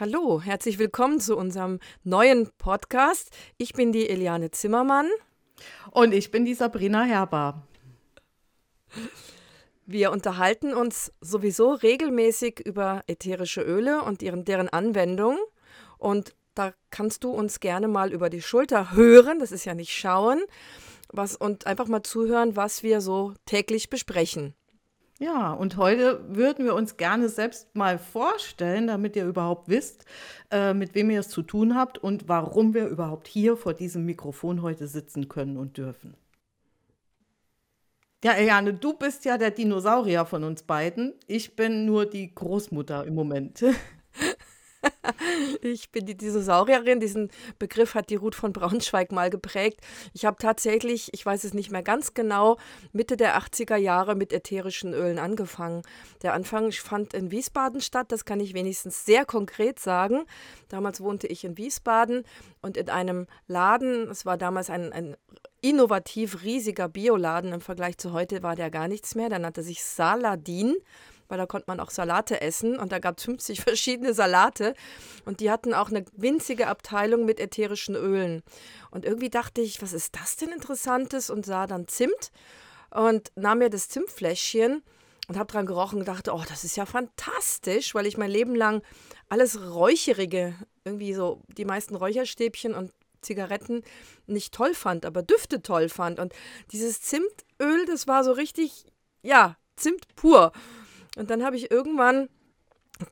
Hallo, herzlich willkommen zu unserem neuen Podcast. Ich bin die Eliane Zimmermann. Und ich bin die Sabrina Herber. Wir unterhalten uns sowieso regelmäßig über ätherische Öle und ihren, deren Anwendung. Und da kannst du uns gerne mal über die Schulter hören, das ist ja nicht schauen, was, und einfach mal zuhören, was wir so täglich besprechen. Ja, und heute würden wir uns gerne selbst mal vorstellen, damit ihr überhaupt wisst, äh, mit wem ihr es zu tun habt und warum wir überhaupt hier vor diesem Mikrofon heute sitzen können und dürfen. Ja, Eliane, du bist ja der Dinosaurier von uns beiden. Ich bin nur die Großmutter im Moment. Ich bin die Dinosaurierin. Diesen Begriff hat die Ruth von Braunschweig mal geprägt. Ich habe tatsächlich, ich weiß es nicht mehr ganz genau, Mitte der 80er Jahre mit ätherischen Ölen angefangen. Der Anfang fand in Wiesbaden statt, das kann ich wenigstens sehr konkret sagen. Damals wohnte ich in Wiesbaden und in einem Laden, es war damals ein, ein innovativ riesiger Bioladen im Vergleich zu heute war der gar nichts mehr. Der nannte sich Saladin weil da konnte man auch Salate essen und da gab es 50 verschiedene Salate und die hatten auch eine winzige Abteilung mit ätherischen Ölen. Und irgendwie dachte ich, was ist das denn Interessantes und sah dann Zimt und nahm mir das Zimtfläschchen und habe dran gerochen und dachte, oh, das ist ja fantastisch, weil ich mein Leben lang alles Räucherige, irgendwie so die meisten Räucherstäbchen und Zigaretten nicht toll fand, aber Düfte toll fand. Und dieses Zimtöl, das war so richtig, ja, Zimt pur. Und dann habe ich irgendwann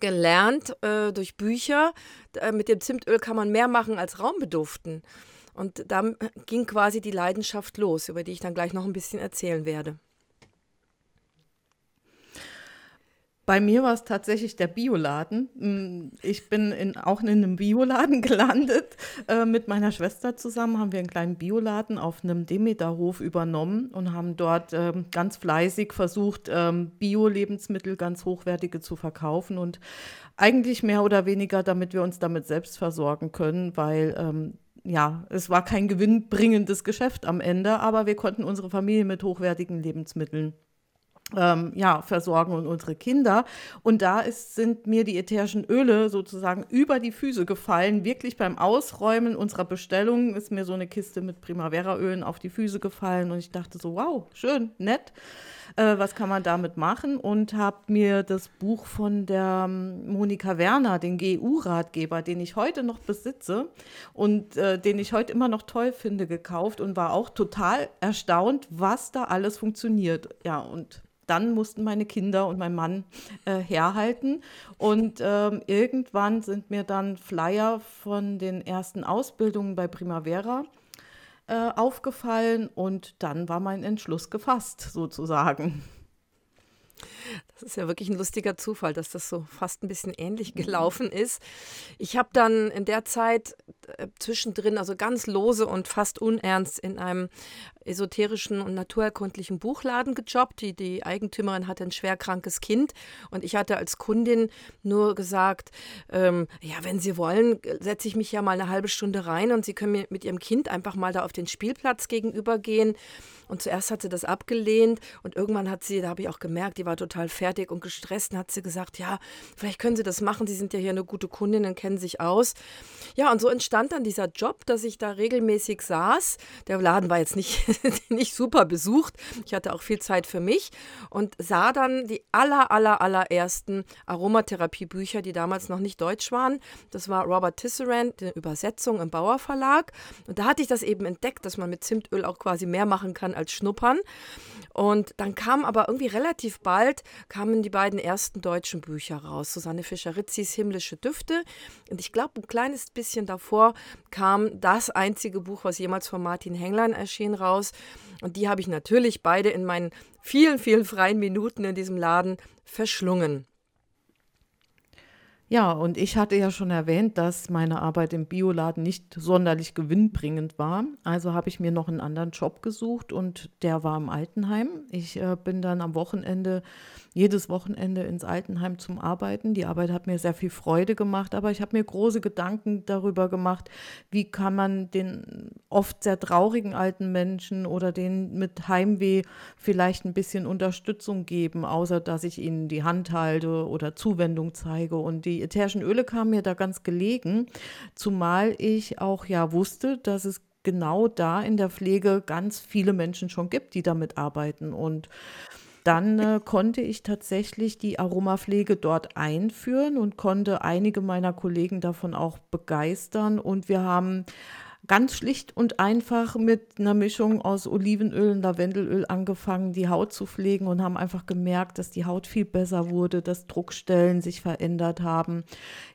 gelernt äh, durch Bücher, äh, mit dem Zimtöl kann man mehr machen als Raum beduften. Und da ging quasi die Leidenschaft los, über die ich dann gleich noch ein bisschen erzählen werde. Bei mir war es tatsächlich der Bioladen. Mm, ich bin in, auch in einem Bioladen gelandet. Äh, mit meiner Schwester zusammen haben wir einen kleinen Bioladen auf einem Demeterhof übernommen und haben dort ähm, ganz fleißig versucht, ähm, Bio-Lebensmittel ganz hochwertige zu verkaufen und eigentlich mehr oder weniger, damit wir uns damit selbst versorgen können, weil ähm, ja, es war kein gewinnbringendes Geschäft am Ende, aber wir konnten unsere Familie mit hochwertigen Lebensmitteln ähm, ja, versorgen und unsere Kinder. Und da ist, sind mir die ätherischen Öle sozusagen über die Füße gefallen. Wirklich beim Ausräumen unserer Bestellung ist mir so eine Kiste mit Primavera-Ölen auf die Füße gefallen. Und ich dachte so, wow, schön, nett. Äh, was kann man damit machen? Und habe mir das Buch von der ähm, Monika Werner, den GU-Ratgeber, den ich heute noch besitze und äh, den ich heute immer noch toll finde, gekauft und war auch total erstaunt, was da alles funktioniert. Ja, und dann mussten meine Kinder und mein Mann äh, herhalten. Und ähm, irgendwann sind mir dann Flyer von den ersten Ausbildungen bei Primavera äh, aufgefallen und dann war mein Entschluss gefasst, sozusagen. Das ist ja wirklich ein lustiger Zufall, dass das so fast ein bisschen ähnlich gelaufen ist. Ich habe dann in der Zeit äh, zwischendrin, also ganz lose und fast unernst, in einem esoterischen und naturerkundlichen Buchladen gejobbt. Die, die Eigentümerin hatte ein schwerkrankes Kind und ich hatte als Kundin nur gesagt, ähm, ja, wenn Sie wollen, setze ich mich ja mal eine halbe Stunde rein und Sie können mit Ihrem Kind einfach mal da auf den Spielplatz gegenüber gehen. Und zuerst hat sie das abgelehnt und irgendwann hat sie, da habe ich auch gemerkt, die war total fertig und gestresst und hat sie gesagt, ja, vielleicht können Sie das machen, Sie sind ja hier eine gute Kundin und kennen sich aus. Ja, und so entstand dann dieser Job, dass ich da regelmäßig saß. Der Laden war jetzt nicht, nicht super besucht. Ich hatte auch viel Zeit für mich und sah dann die aller, aller, allerersten Aromatherapiebücher, die damals noch nicht deutsch waren. Das war Robert Tisserand, die Übersetzung im Bauer Verlag. Und da hatte ich das eben entdeckt, dass man mit Zimtöl auch quasi mehr machen kann als schnuppern. Und dann kam aber irgendwie relativ bald, kamen die beiden ersten deutschen Bücher raus. Susanne Fischer-Ritzis Himmlische Düfte. Und ich glaube, ein kleines bisschen davor kam das einzige Buch, was jemals von Martin Henglein erschien, raus. Und die habe ich natürlich beide in meinen vielen, vielen freien Minuten in diesem Laden verschlungen. Ja, und ich hatte ja schon erwähnt, dass meine Arbeit im Bioladen nicht sonderlich gewinnbringend war. Also habe ich mir noch einen anderen Job gesucht und der war im Altenheim. Ich äh, bin dann am Wochenende jedes Wochenende ins Altenheim zum Arbeiten. Die Arbeit hat mir sehr viel Freude gemacht, aber ich habe mir große Gedanken darüber gemacht, wie kann man den oft sehr traurigen alten Menschen oder denen mit Heimweh vielleicht ein bisschen Unterstützung geben, außer dass ich ihnen die Hand halte oder Zuwendung zeige und die die ätherischen Öle kamen mir da ganz gelegen, zumal ich auch ja wusste, dass es genau da in der Pflege ganz viele Menschen schon gibt, die damit arbeiten. Und dann äh, konnte ich tatsächlich die Aromapflege dort einführen und konnte einige meiner Kollegen davon auch begeistern. Und wir haben ganz schlicht und einfach mit einer Mischung aus Olivenöl und Lavendelöl angefangen, die Haut zu pflegen und haben einfach gemerkt, dass die Haut viel besser wurde, dass Druckstellen sich verändert haben.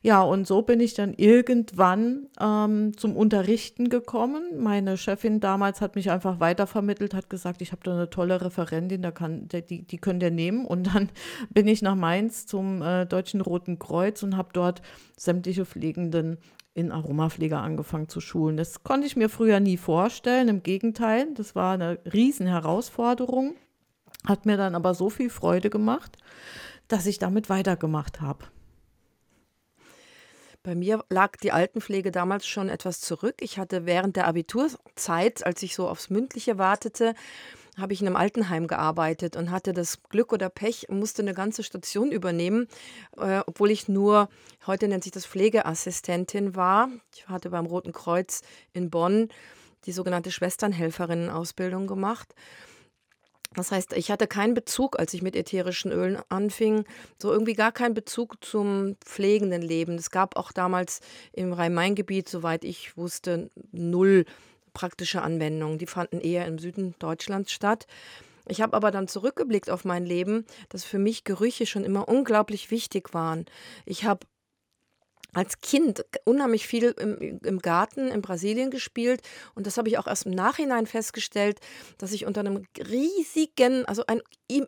Ja, und so bin ich dann irgendwann ähm, zum Unterrichten gekommen. Meine Chefin damals hat mich einfach weitervermittelt, hat gesagt, ich habe da eine tolle Referentin, da kann, die, die könnt ihr nehmen. Und dann bin ich nach Mainz zum äh, Deutschen Roten Kreuz und habe dort sämtliche Pflegenden in Aromapflege angefangen zu schulen. Das konnte ich mir früher nie vorstellen. Im Gegenteil, das war eine riesen Herausforderung, hat mir dann aber so viel Freude gemacht, dass ich damit weitergemacht habe. Bei mir lag die Altenpflege damals schon etwas zurück. Ich hatte während der Abiturzeit, als ich so aufs Mündliche wartete, habe ich in einem Altenheim gearbeitet und hatte das Glück oder Pech, musste eine ganze Station übernehmen, äh, obwohl ich nur, heute nennt sich das Pflegeassistentin war. Ich hatte beim Roten Kreuz in Bonn die sogenannte Schwesternhelferinnen-Ausbildung gemacht. Das heißt, ich hatte keinen Bezug, als ich mit ätherischen Ölen anfing, so irgendwie gar keinen Bezug zum pflegenden Leben. Es gab auch damals im Rhein-Main-Gebiet, soweit ich wusste, null praktische Anwendungen. Die fanden eher im Süden Deutschlands statt. Ich habe aber dann zurückgeblickt auf mein Leben, dass für mich Gerüche schon immer unglaublich wichtig waren. Ich habe als Kind unheimlich viel im, im, Garten in Brasilien gespielt und das habe ich auch erst im Nachhinein festgestellt, dass ich unter einem riesigen, also einem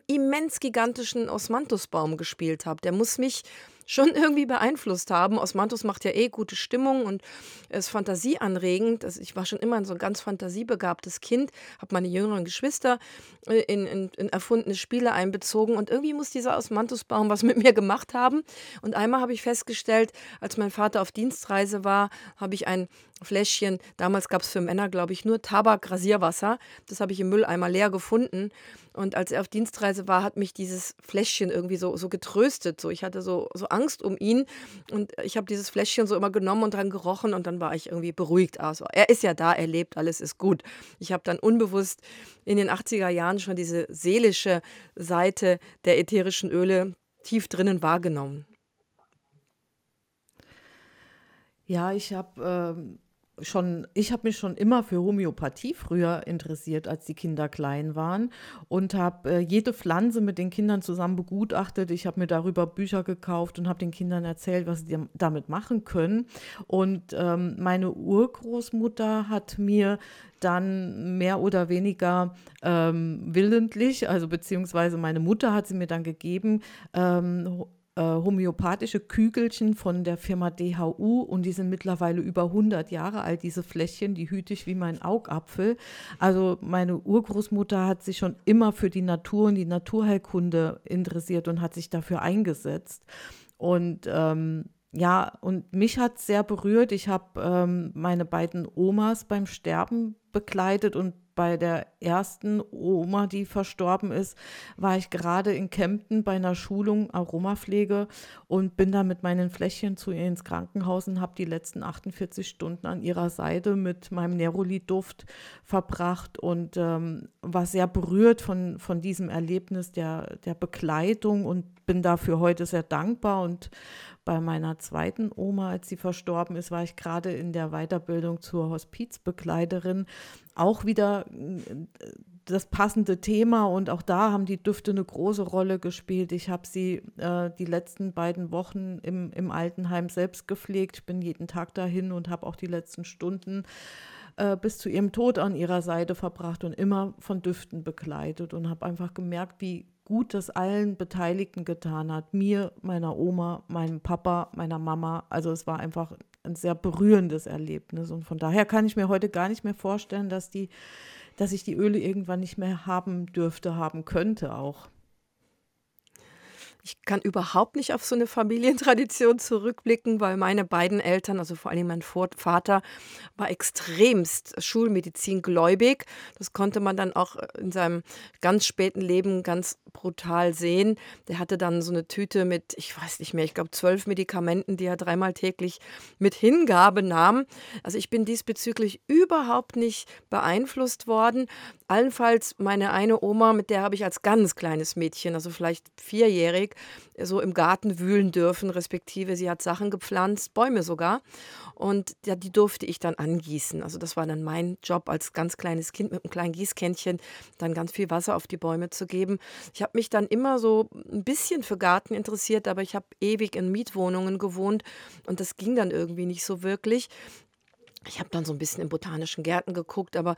immens gigantischen Osmanthusbaum gespielt habe. Der muss mich schon irgendwie beeinflusst haben. Osmanthus macht ja eh gute Stimmung und ist fantasieanregend. Also ich war schon immer ein so ein ganz fantasiebegabtes Kind, habe meine jüngeren Geschwister äh, in, in, in, erfundene Spiele einbezogen und irgendwie muss dieser Osmanthusbaum was mit mir gemacht haben. Und einmal habe ich festgestellt, als mein Vater auf Dienstreise war, habe ich ein Fläschchen, damals gab es für Männer, glaube ich, nur Tabak-Rasierwasser. Das habe ich im Mülleimer leer gefunden. Und als er auf Dienstreise war, hat mich dieses Fläschchen irgendwie so, so getröstet. So, ich hatte so, so Angst um ihn. Und ich habe dieses Fläschchen so immer genommen und dran gerochen und dann war ich irgendwie beruhigt. Also, er ist ja da, er lebt, alles ist gut. Ich habe dann unbewusst in den 80er Jahren schon diese seelische Seite der ätherischen Öle tief drinnen wahrgenommen. Ja, ich habe ähm, schon, ich habe mich schon immer für Homöopathie früher interessiert, als die Kinder klein waren und habe äh, jede Pflanze mit den Kindern zusammen begutachtet. Ich habe mir darüber Bücher gekauft und habe den Kindern erzählt, was sie damit machen können. Und ähm, meine Urgroßmutter hat mir dann mehr oder weniger ähm, willentlich, also beziehungsweise meine Mutter hat sie mir dann gegeben, ähm, äh, homöopathische Kügelchen von der Firma DHU und die sind mittlerweile über 100 Jahre alt, diese Fläschchen, die hüte ich wie mein Augapfel. Also meine Urgroßmutter hat sich schon immer für die Natur und die Naturheilkunde interessiert und hat sich dafür eingesetzt. Und ähm, ja, und mich hat sehr berührt. Ich habe ähm, meine beiden Omas beim Sterben begleitet und bei der ersten Oma, die verstorben ist, war ich gerade in Kempten bei einer Schulung Aromapflege und bin da mit meinen Fläschchen zu ihr ins Krankenhaus und habe die letzten 48 Stunden an ihrer Seite mit meinem Neroli-Duft verbracht und ähm, war sehr berührt von, von diesem Erlebnis der, der Begleitung und bin dafür heute sehr dankbar und bei meiner zweiten Oma, als sie verstorben ist, war ich gerade in der Weiterbildung zur Hospizbegleiterin. Auch wieder äh, das passende Thema und auch da haben die Düfte eine große Rolle gespielt. Ich habe sie äh, die letzten beiden Wochen im, im Altenheim selbst gepflegt. Ich bin jeden Tag dahin und habe auch die letzten Stunden äh, bis zu ihrem Tod an ihrer Seite verbracht und immer von Düften begleitet und habe einfach gemerkt, wie gut das allen Beteiligten getan hat. Mir, meiner Oma, meinem Papa, meiner Mama. Also es war einfach ein sehr berührendes Erlebnis. Und von daher kann ich mir heute gar nicht mehr vorstellen, dass die, dass ich die Öle irgendwann nicht mehr haben dürfte, haben könnte auch. Ich kann überhaupt nicht auf so eine Familientradition zurückblicken, weil meine beiden Eltern, also vor allem mein Vater, war extremst Schulmedizin-gläubig. Das konnte man dann auch in seinem ganz späten Leben ganz brutal sehen. Der hatte dann so eine Tüte mit, ich weiß nicht mehr, ich glaube zwölf Medikamenten, die er dreimal täglich mit Hingabe nahm. Also ich bin diesbezüglich überhaupt nicht beeinflusst worden. Allenfalls meine eine Oma, mit der habe ich als ganz kleines Mädchen, also vielleicht vierjährig, so im Garten wühlen dürfen, respektive sie hat Sachen gepflanzt, Bäume sogar. Und ja, die durfte ich dann angießen. Also das war dann mein Job als ganz kleines Kind mit einem kleinen Gießkännchen, dann ganz viel Wasser auf die Bäume zu geben. Ich habe mich dann immer so ein bisschen für Garten interessiert, aber ich habe ewig in Mietwohnungen gewohnt und das ging dann irgendwie nicht so wirklich. Ich habe dann so ein bisschen in botanischen Gärten geguckt, aber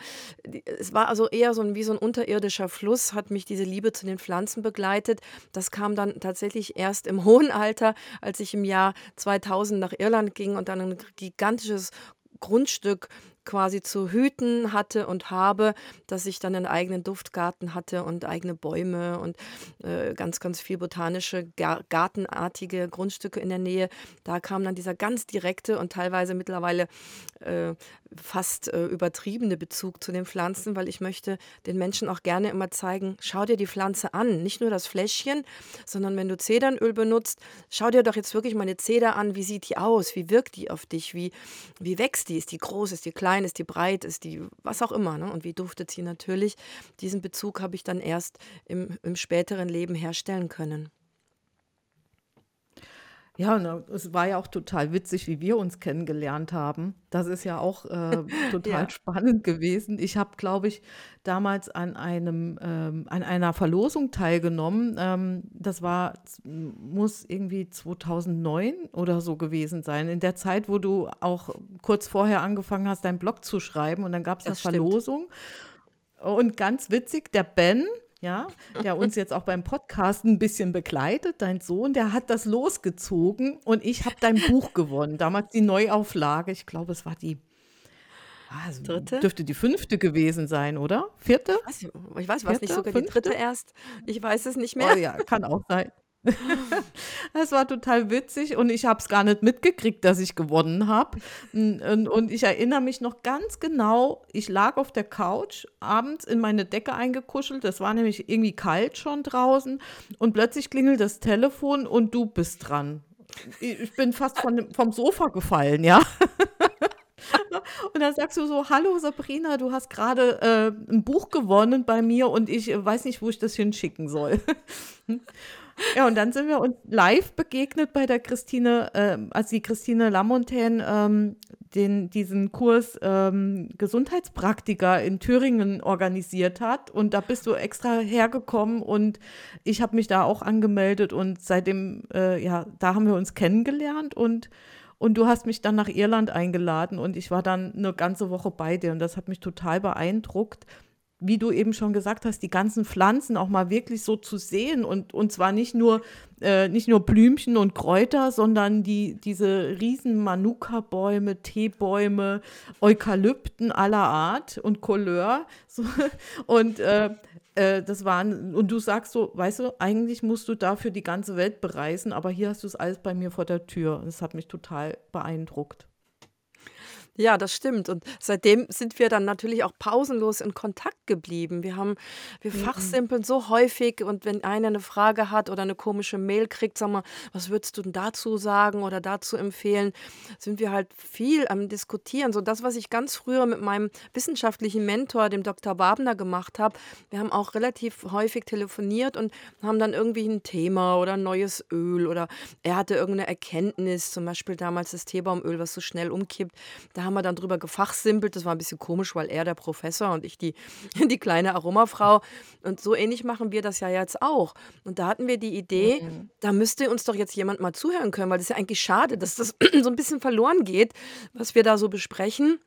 es war also eher so 'n wie so ein unterirdischer Fluss hat mich diese Liebe zu den Pflanzen begleitet. Das kam dann tatsächlich erst im hohen Alter, als ich im Jahr 2000 nach Irland ging und dann ein gigantisches Grundstück quasi zu hüten hatte und habe, dass ich dann einen eigenen Duftgarten hatte und eigene Bäume und äh, ganz, ganz viel botanische, gartenartige Grundstücke in der Nähe. Da kam dann dieser ganz direkte und teilweise mittlerweile äh, fast äh, übertriebene Bezug zu den Pflanzen, weil ich möchte den Menschen auch gerne immer zeigen, schau dir die Pflanze an, nicht nur das Fläschchen, sondern wenn du Zedernöl benutzt, schau dir doch jetzt wirklich mal eine Zeder an, wie sieht die aus, wie wirkt die auf dich, wie, wie wächst die, ist die groß, ist die klein, ist die breit, ist die was auch immer ne? und wie duftet sie natürlich. Diesen Bezug habe ich dann erst im, im späteren Leben herstellen können. Ja, ne, es war ja auch total witzig, wie wir uns kennengelernt haben. Das ist ja auch äh, total Ja. spannend gewesen. Ich habe, glaube ich, damals an einem ähm, an einer Verlosung teilgenommen. Ähm, das war muss irgendwie 2009 oder so gewesen sein. In der Zeit, wo du auch kurz vorher angefangen hast, deinen Blog zu schreiben und dann gab es ja Das stimmt. Verlosung. Und ganz witzig, der Ben ja, der uns jetzt auch beim Podcast ein bisschen begleitet, dein Sohn, der hat das losgezogen und ich habe dein Buch gewonnen. Damals die Neuauflage, ich glaube, es war die also dritte? Dürfte die fünfte gewesen sein, oder? Vierte? Ich weiß, ich weiß was nicht, sogar fünfte? die dritte erst. Ich weiß es nicht mehr. Oh ja, kann auch sein. Das war total witzig und ich habe es gar nicht mitgekriegt, dass ich gewonnen habe. Und, und, ich erinnere mich noch ganz genau, ich lag auf der Couch, abends in meine Decke eingekuschelt. Es war nämlich irgendwie kalt schon draußen und plötzlich klingelt das Telefon und du bist dran. Ich bin fast von, vom Sofa gefallen, ja. Und dann sagst du so, hallo Sabrina, du hast gerade äh, ein Buch gewonnen bei mir und ich weiß nicht, wo ich das hinschicken soll. Ja, und dann sind wir uns live begegnet bei der Christine, äh, als die Christine Lamontaine ähm, den, diesen Kurs ähm, Gesundheitspraktiker in Thüringen organisiert hat. Und da bist du extra hergekommen und ich habe mich da auch angemeldet und seitdem, äh, ja, da haben wir uns kennengelernt und und du hast mich dann nach Irland eingeladen und ich war dann eine ganze Woche bei dir und das hat mich total beeindruckt, wie du eben schon gesagt hast, die ganzen Pflanzen auch mal wirklich so zu sehen und, und zwar nicht nur, äh, nicht nur Blümchen und Kräuter, sondern die, diese riesen Manuka-Bäume, Teebäume, Eukalypten aller Art und Couleur. So, und äh, äh, das waren, und du sagst so, weißt du, eigentlich musst du dafür die ganze Welt bereisen, aber hier hast du es alles bei mir vor der Tür. Das hat mich total beeindruckt. Ja, das stimmt. Und seitdem sind wir dann natürlich auch pausenlos in Kontakt geblieben. Wir haben, wir Mhm. fachsimpeln so häufig und wenn einer eine Frage hat oder eine komische Mail kriegt, sag mal, was würdest du denn dazu sagen oder dazu empfehlen, sind wir halt viel am Diskutieren. So das, was ich ganz früher mit meinem wissenschaftlichen Mentor, dem Dr. Wabner, gemacht habe. Wir haben auch relativ häufig telefoniert und haben dann irgendwie ein Thema oder ein neues Öl oder er hatte irgendeine Erkenntnis, zum Beispiel damals das Teebaumöl, was so schnell umkippt. Da haben wir dann drüber gefachsimpelt. Das war ein bisschen komisch, weil er der Professor und ich die, die kleine Aromafrau. Und so ähnlich machen wir das ja jetzt auch. Und da hatten wir die Idee, mhm. da müsste uns doch jetzt jemand mal zuhören können, weil das ist ja eigentlich schade, dass das so ein bisschen verloren geht, was wir da so besprechen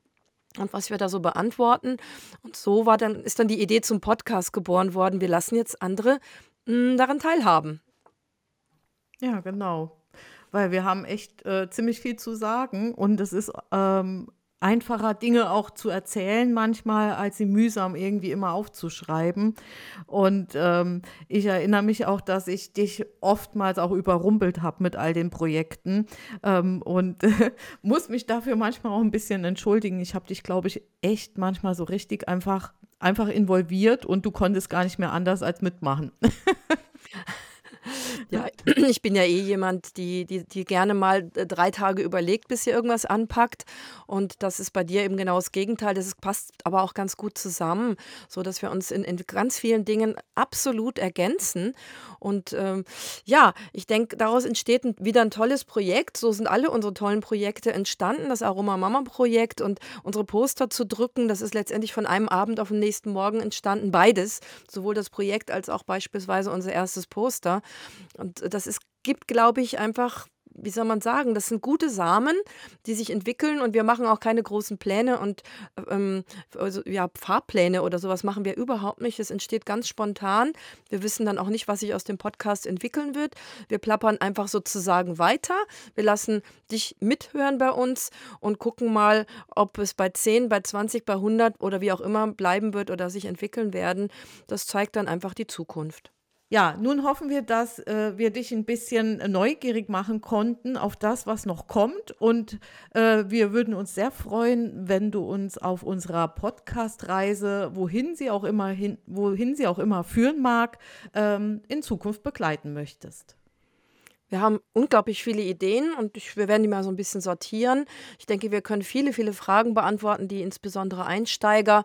und was wir da so beantworten. Und so war dann, ist dann die Idee zum Podcast geboren worden. Wir lassen jetzt andere mh, hm, daran teilhaben. Ja, genau weil wir haben echt äh, ziemlich viel zu sagen und es ist ähm, einfacher, Dinge auch zu erzählen manchmal, als sie mühsam irgendwie immer aufzuschreiben. Und ähm, ich erinnere mich auch, dass ich dich oftmals auch überrumpelt habe mit all den Projekten ähm, und äh, muss mich dafür manchmal auch ein bisschen entschuldigen. Ich habe dich, glaube ich, echt manchmal so richtig einfach, einfach involviert und du konntest gar nicht mehr anders als mitmachen. Ja, ich bin ja eh jemand, die, die, die gerne mal äh, drei Tage überlegt, bis sie irgendwas anpackt. Und das ist bei dir eben genau das Gegenteil. Das passt aber auch ganz gut zusammen, so dass wir uns in, in ganz vielen Dingen absolut ergänzen. Und ähm, ja, ich denke, daraus entsteht wieder ein tolles Projekt. So sind alle unsere tollen Projekte entstanden. Das Aroma Mama Projekt und unsere Poster zu drücken, das ist letztendlich von einem Abend auf den nächsten Morgen entstanden. Beides, sowohl das Projekt als auch beispielsweise unser erstes Poster. Und das ist, gibt, glaube ich, einfach wie soll man sagen, das sind gute Samen, die sich entwickeln und wir machen auch keine großen Pläne und ähm, also, ja, Fahrpläne oder sowas machen wir überhaupt nicht. Es entsteht ganz spontan. Wir wissen dann auch nicht, was sich aus dem Podcast entwickeln wird. Wir plappern einfach sozusagen weiter. Wir lassen dich mithören bei uns und gucken mal, ob es bei 10, bei 20, bei 100 oder wie auch immer bleiben wird oder sich entwickeln werden. Das zeigt dann einfach die Zukunft. Ja, nun hoffen wir, dass äh, wir dich ein bisschen neugierig machen konnten auf das, was noch kommt. Und äh, wir würden uns sehr freuen, wenn du uns auf unserer Podcast-Reise, wohin sie auch immer hin, wohin sie auch immer führen mag, ähm, in Zukunft begleiten möchtest. Wir haben unglaublich viele Ideen und ich, wir werden die mal so ein bisschen sortieren. Ich denke, wir können viele, viele Fragen beantworten, die insbesondere Einsteiger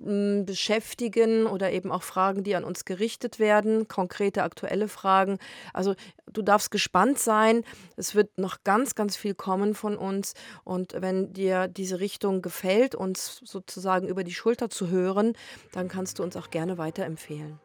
beschäftigen oder eben auch Fragen, die an uns gerichtet werden, konkrete aktuelle Fragen. Also du darfst gespannt sein. Es wird noch ganz, ganz viel kommen von uns. Und wenn dir diese Richtung gefällt, uns sozusagen über die Schulter zu hören, dann kannst du uns auch gerne weiterempfehlen.